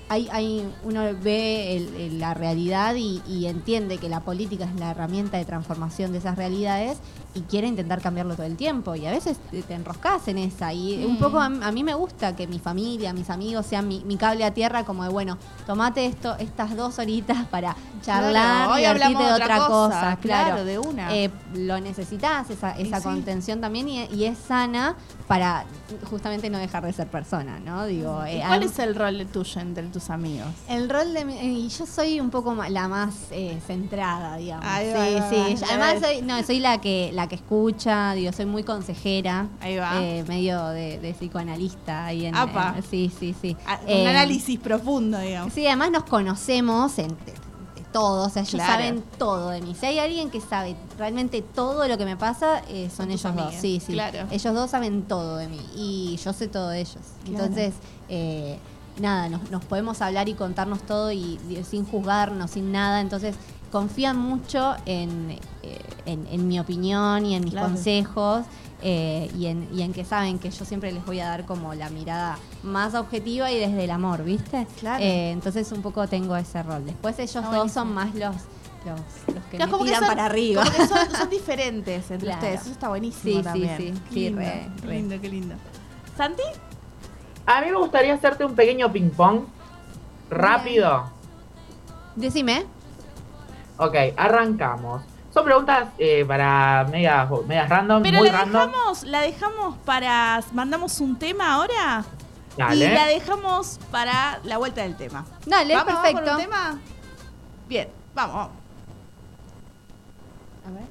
hay, uno ve la realidad y entiende que la política es la herramienta de transformación de esas realidades y quiere intentar cambiarlo todo el tiempo. Y a veces te, te enroscas en esa. Y un poco a, a mí me gusta que mi familia, mis amigos sean mi, mi cable a tierra, como de, bueno, tomate esto, estas dos horitas para charlar, Claro, divertirte hablamos de otra cosa. cosa, Claro, claro, de una. Eh, lo necesitas, esa, Y esa sí. contención también, y, y es sana para justamente no dejar de ser persona, ¿no? Digo, ¿Y eh, cuál es el rol tuyo entre tus amigos? el rol de y yo soy un poco la más eh, centrada, digamos. Sí, sí. Además soy, no, soy la que la que escucha, digo, soy muy consejera. Ahí va. eh, medio de, de psicoanalista ahí en, Apa. sí, sí, sí. Ah, Eh, un análisis profundo, digamos. Sí, además nos conocemos en, de, de todo, o sea, ellos Claro. saben todo de mí. Si hay alguien que sabe realmente todo lo que me pasa, eh, son ellos dos. Sí, sí. claro. Ellos dos saben todo de mí y yo sé todo de ellos. Claro. Entonces, eh, nada, nos, nos podemos hablar y contarnos todo y, y sin juzgarnos, sin nada. Entonces, confían mucho en, eh, en, en mi opinión y en mis Claro. consejos. eh, y, en, y en que saben que yo siempre les voy a dar como la mirada más objetiva y desde el amor, ¿viste? Claro. Eh, entonces un poco tengo ese rol. Después ellos dos buenísimo. son más los, los, los que Claro, me tiran son, para arriba. como que son, *laughs* son diferentes entre Claro. ustedes. Eso está buenísimo Sí, sí, también. sí. Qué Sí, lindo, re, qué re. lindo, qué lindo. ¿Santi? A mí me gustaría hacerte un pequeño ping-pong. Rápido. Decime. Ok, arrancamos. Son preguntas eh, para medias, medias random, Pero muy la random. dejamos, la dejamos para. Mandamos un tema ahora. Dale. Y la dejamos para la vuelta del tema. Dale, ¿Vamos, vamos perfecto. con un tema? Bien, vamos, vamos. A ver.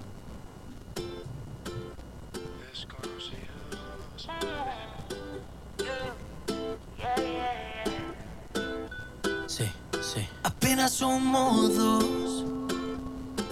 Sí, sí. Apenas somos dos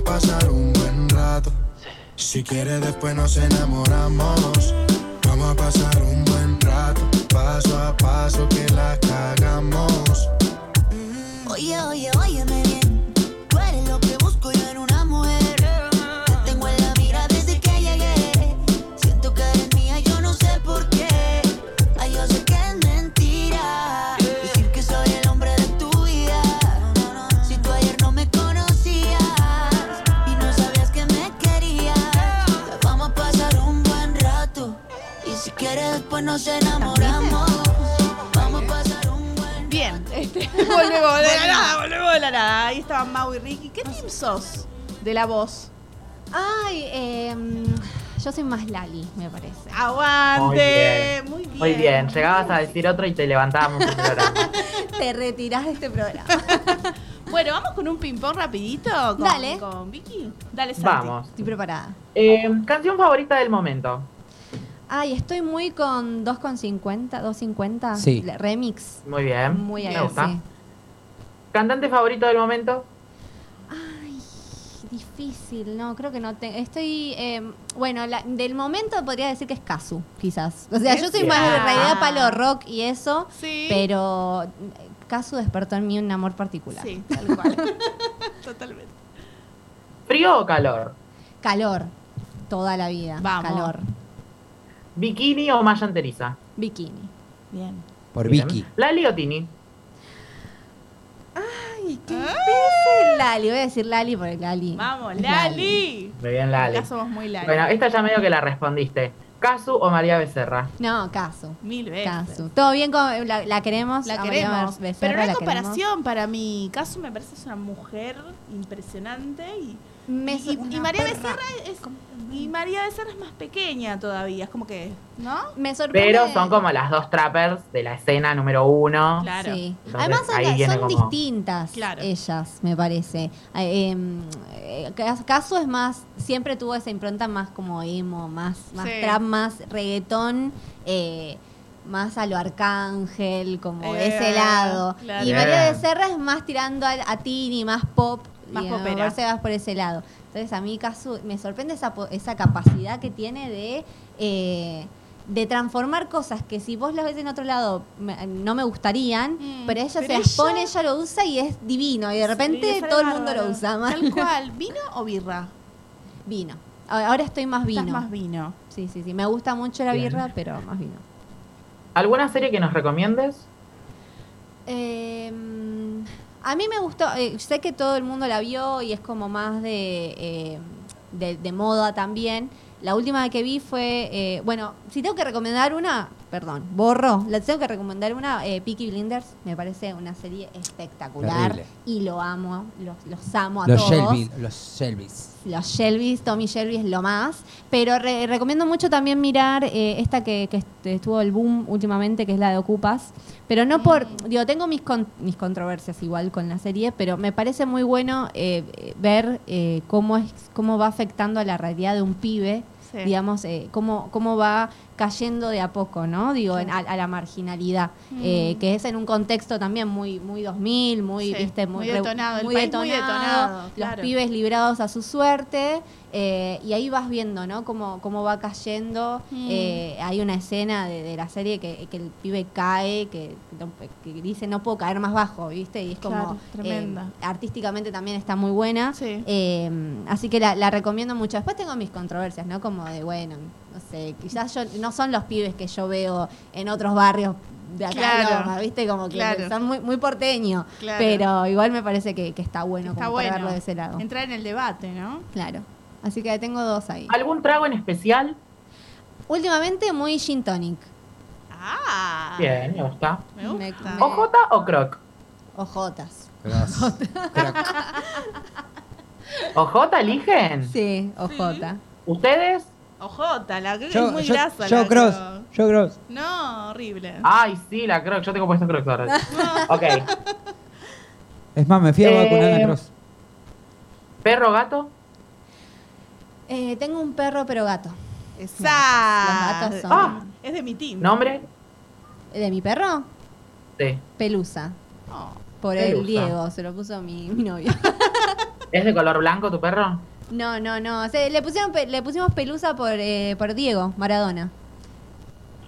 Vamos a pasar un buen rato. Si quieres después nos enamoramos. Vamos a pasar un buen rato, paso a paso que la cagamos. Oye, oye, óyeme bien volvemos de la nada, volvemos de la nada. Ahí estaban Mau y Ricky. ¿Qué team sos de la voz? Ay, em, yo soy más Lali, me parece. Aguante. Muy bien. Muy bien, llegabas a decir otro y te levantábamos el programa. *laughs* Te retirás de este programa. *laughs* Bueno, vamos con un ping-pong rapidito con, Dale. con Vicky. Dale, Santi. Vamos. Estoy preparada. Eh, canción favorita del momento. Ay, estoy muy con 2,50, 2,50. Sí. Remix. Muy bien. Muy ahí, Me gusta. sí. ¿Cantante favorito del momento? Ay, difícil, no, creo que no tengo. Estoy, eh, bueno, la- del momento podría decir que es Kazu, quizás. O sea, yo soy más de realidad palo rock y eso, Sí. pero Kazu despertó en mí un amor particular. Sí, tal cual. *laughs* Totalmente. ¿Frío o calor? Calor, toda la vida. Vamos. Calor. ¿Bikini o malla enteriza? Bikini. Bien. Por Bien. Vicky. ¿Lali o Tini? Ay, qué difícil, Lali. Voy a decir Lali porque Lali. Vamos, es Lali. Muy bien, Lali. Acá somos muy Lali. Bueno, esta ya medio que la respondiste. ¿Casu o María Becerra? No, Kazu. Mil veces. Kazu. Todo bien, con, la, la queremos. La a María queremos. Becerra, pero no hay queremos. comparación para mí. Casu me parece es una mujer impresionante y, Me y- María. Becerra es y María Becerra es más pequeña todavía, es como que, ¿no? Me sorprende. Pero son como las dos trappers de la escena número uno. Claro. Sí. Entonces, Además son, ahí viene son como- distintas Claro. ellas, me parece. Eh, em, eh, Cas- Casu es más, siempre tuvo esa impronta más como emo, más, más Sí. trap, más reggaetón, eh, más a lo arcángel, como Eh, ese lado. claro. Y María. Becerra es más tirando a, a Tini, más pop. Más y popera. por ese lado. Entonces a mí Casu me sorprende esa, capacidad que tiene de... eh, de transformar cosas que si vos las ves en otro lado me- no me gustarían, Mm, pero ella pero se las ella- pone, ella lo usa y es divino. Y de repente todo el mundo lo usa. más. Tal *laughs* cual. ¿Vino o birra? Vino. Ahora estoy más vino. Estás más vino. Sí, sí, sí. Me gusta mucho la Bien. birra, pero más vino. ¿Alguna serie que nos recomiendes? Eh, a mí me gustó, eh, sé que todo el mundo la vio y es como más de, eh, de, de moda también. La última que vi fue, eh, bueno, si tengo que recomendar una, perdón, borro, la tengo que recomendar una, eh, Peaky Blinders, me parece una serie espectacular Terrible. y lo amo, los, los amo a Los todos. Shelby, los Shelbys. Los Shelbys, Tommy Shelby es lo más. Pero re- recomiendo mucho también mirar eh, esta que, que est- estuvo el boom últimamente, que es la de Ocupas. Pero no por. Digo, tengo mis, con- mis controversias igual con la serie, pero me parece muy bueno eh, eh, ver eh, cómo, es, cómo va afectando a la realidad de un pibe. Sí. Digamos, eh, cómo, cómo va cayendo de a poco, ¿no? Digo, en- a, a la marginalidad. eh, Mm. que es en un contexto también muy, muy 2000, muy, Sí, viste, muy re- detonado, el muy país muy detonado, detonado, Los pibes librados a su suerte. eh, y ahí vas viendo, ¿no? Cómo, cómo va cayendo. Mm. Eh, hay una escena de, de la serie que, que el pibe cae, que, que dice no puedo caer más bajo, ¿viste? Y es como. Claro, tremenda. eh, artísticamente también está muy buena. Sí. Eh, así que la, la recomiendo mucho. Después tengo mis controversias, ¿no? Como de, bueno, no sé, quizás yo no son los pibes que yo veo en otros barrios de acá, de Claro. Loma, ¿viste? Como que Claro. son muy, muy porteños. Claro. Pero igual me parece que, que está bueno Está como para bueno. verlo de ese lado. Entrar en el debate, ¿no? Claro. Así que tengo dos ahí. ¿Algún trago en especial? Últimamente muy gin tonic. Ah. Bien, me gusta. Me gusta. Me- ¿OJ o croc? Croc. *laughs* ¿OJ eligen? Sí, ojota. ¿Ustedes? Ojota, la creo que Yo, es muy yo, grasa. yo la cross. croc. Yo cross. No, horrible. Ay, sí, la croc. Yo tengo puesto crocs ahora. *laughs* ok. Es más, me fui a Eh, vacunar a cross. ¿Perro gato? Eh, tengo un perro pero gato. Esa. Los gatos son- Ah. Es de mi team. ¿Nombre? ¿De mi perro? Sí. Pelusa. Oh. Por el. Diego, se lo puso mi, mi novio. ¿Es de color blanco tu perro? No, no, no. Se- le, pusieron, pe- le pusimos pelusa por, eh, por Diego Maradona.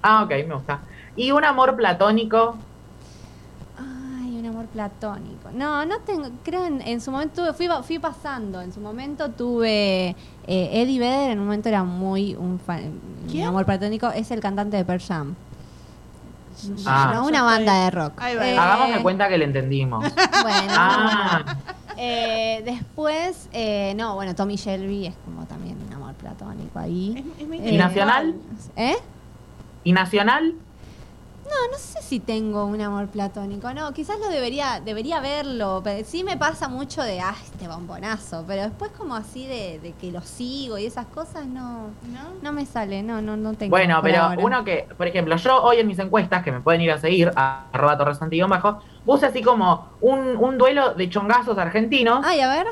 Ah, ok, me gusta. Y un amor platónico. Ay, un amor platónico. No, no tengo. Creo en, en su momento tuve- fui, fui pasando. En su momento tuve eh, Eddie Vedder. En un momento era muy un, fan, amor platónico. Es el cantante de Pearl Jam. Ah. No, una Yo banda estoy- de rock. Eh, Hagamos de cuenta que le entendimos. *laughs* Bueno. Ah, Eh, después, eh, no, bueno, Tommy Shelby es como también un amor platónico ahí. Es, es muy Eh, ¿Y nacional? ¿Eh? ¿Y nacional? No, no sé si tengo un amor platónico. No, quizás lo debería, debería verlo. Pero sí me pasa mucho de, ah, este bombonazo. Pero después como así de, de que lo sigo y esas cosas, no, ¿No? no me sale. No, no, no tengo. Bueno, pero ahora. uno que, por ejemplo, yo hoy en mis encuestas, que me pueden ir a seguir, a arroba bajo, puse así como un, un duelo de chongazos argentinos. Ay, a ver.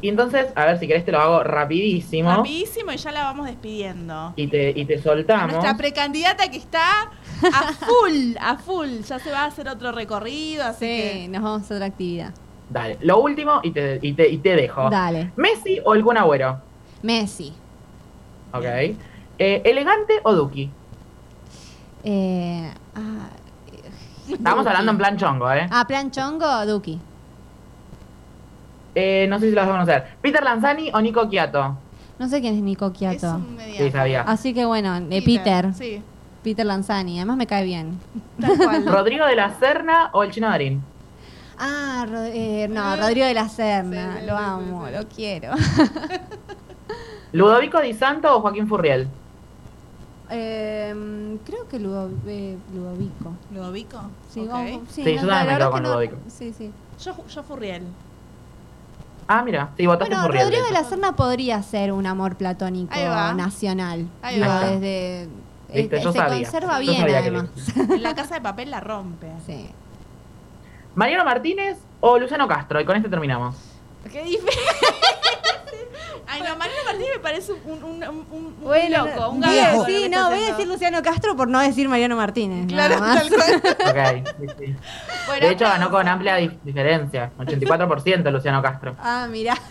Y entonces, a ver si querés te lo hago rapidísimo. Rapidísimo y ya la vamos despidiendo. y te, y te A soltamos. Nuestra precandidata que está a full, a full. Ya se va a hacer otro recorrido, así Sí, nos vamos a otra actividad. Dale, lo último y te, y te, y te dejo. Dale. ¿Messi o Kun Agüero? Messi. Ok. Eh, ¿Elegante o Duki? Eh, ah, Estamos hablando en plan chongo, ¿eh? Ah, plan chongo, Duki. Eh, No sé si lo vas a conocer. ¿Peter Lanzani o Nico Quiato? No sé quién es Nico que es Quiato. un mediano. Sí, sabía. Así que bueno, de Peter. Sí, Peter Lanzani. Además me cae bien. tal cual. *laughs* ¿Rodrigo de la Serna o el Chino Darín? Ah, eh, no, Rodrigo de la Serna. Sí, sí, lo sí, amo, sí, sí. lo quiero. *laughs* *laughs* ¿Ludovico Di Santo o Joaquín Furriel? Eh, creo que Ludo- eh, Ludovico. ¿Ludovico? Sí, vamos- sí, Sí, yo también me quedo con no- Ludovico. Sí, sí. Yo, yo Furriel. Ah, mira, sí, votaste Bueno, Furriel. Rodrigo de de la. Serna podría ser un amor platónico Ahí va. nacional. Ahí Digo, va. desde. Viste, eh, yo se sabía. conserva Yo bien, sabía que además. *laughs* En la casa de papel la rompe. Sí. ¿Mariano Martínez o Luciano Castro? Y con este terminamos. Qué difícil. Ay, no, Mariano Martínez me parece un, un, un, un Bueno, loco, un voy a- gago. sí, no, voy a decir Luciano Castro por no decir Mariano Martínez. Claro, tal cual. *laughs* Ok, sí, sí. Bueno, De hecho, ganó con amplia dif- diferencia. 84% Luciano Castro. Ah, mira. *laughs*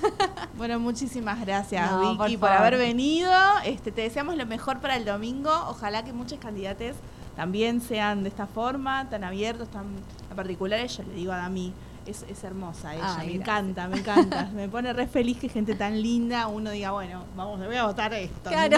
Bueno, muchísimas gracias, No, Vicky, por por, haber venido. Este, te deseamos lo mejor para el domingo. Ojalá que muchos candidatos también sean de esta forma, tan abiertos, tan particulares. Yo le digo a Dami, es, es hermosa ella, Ay, me gracias. encanta, me encanta. *laughs* me pone re feliz que gente tan linda, uno diga, bueno, vamos, le voy a votar esto. Claro.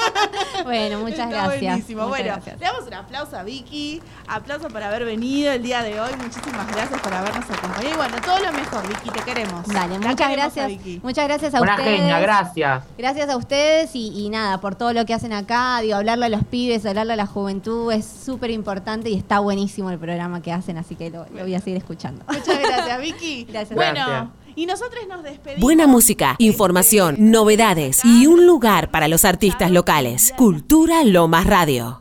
*laughs* bueno, muchas Está gracias. buenísimo. Muchas bueno, gracias. le damos un aplauso a Vicky, aplauso por haber venido el día de hoy. Muchísimas gracias por habernos acompañado. Y bueno, todo lo mejor, Vicky, te queremos. Dale, La muchas queremos gracias. Muchas gracias a Una ustedes. genia, gracias. Gracias a ustedes y, y nada, por todo lo que hacen acá, digo, hablarle a los pibes, hablarle a la juventud, es súper importante y está buenísimo el programa que hacen, así que lo, lo voy a seguir escuchando. Muchas gracias, Vicky. Gracias. Bueno, Gracias. y nosotros nos despedimos. Buena música, información, novedades y un lugar para los artistas locales. Cultura Lomas Radio.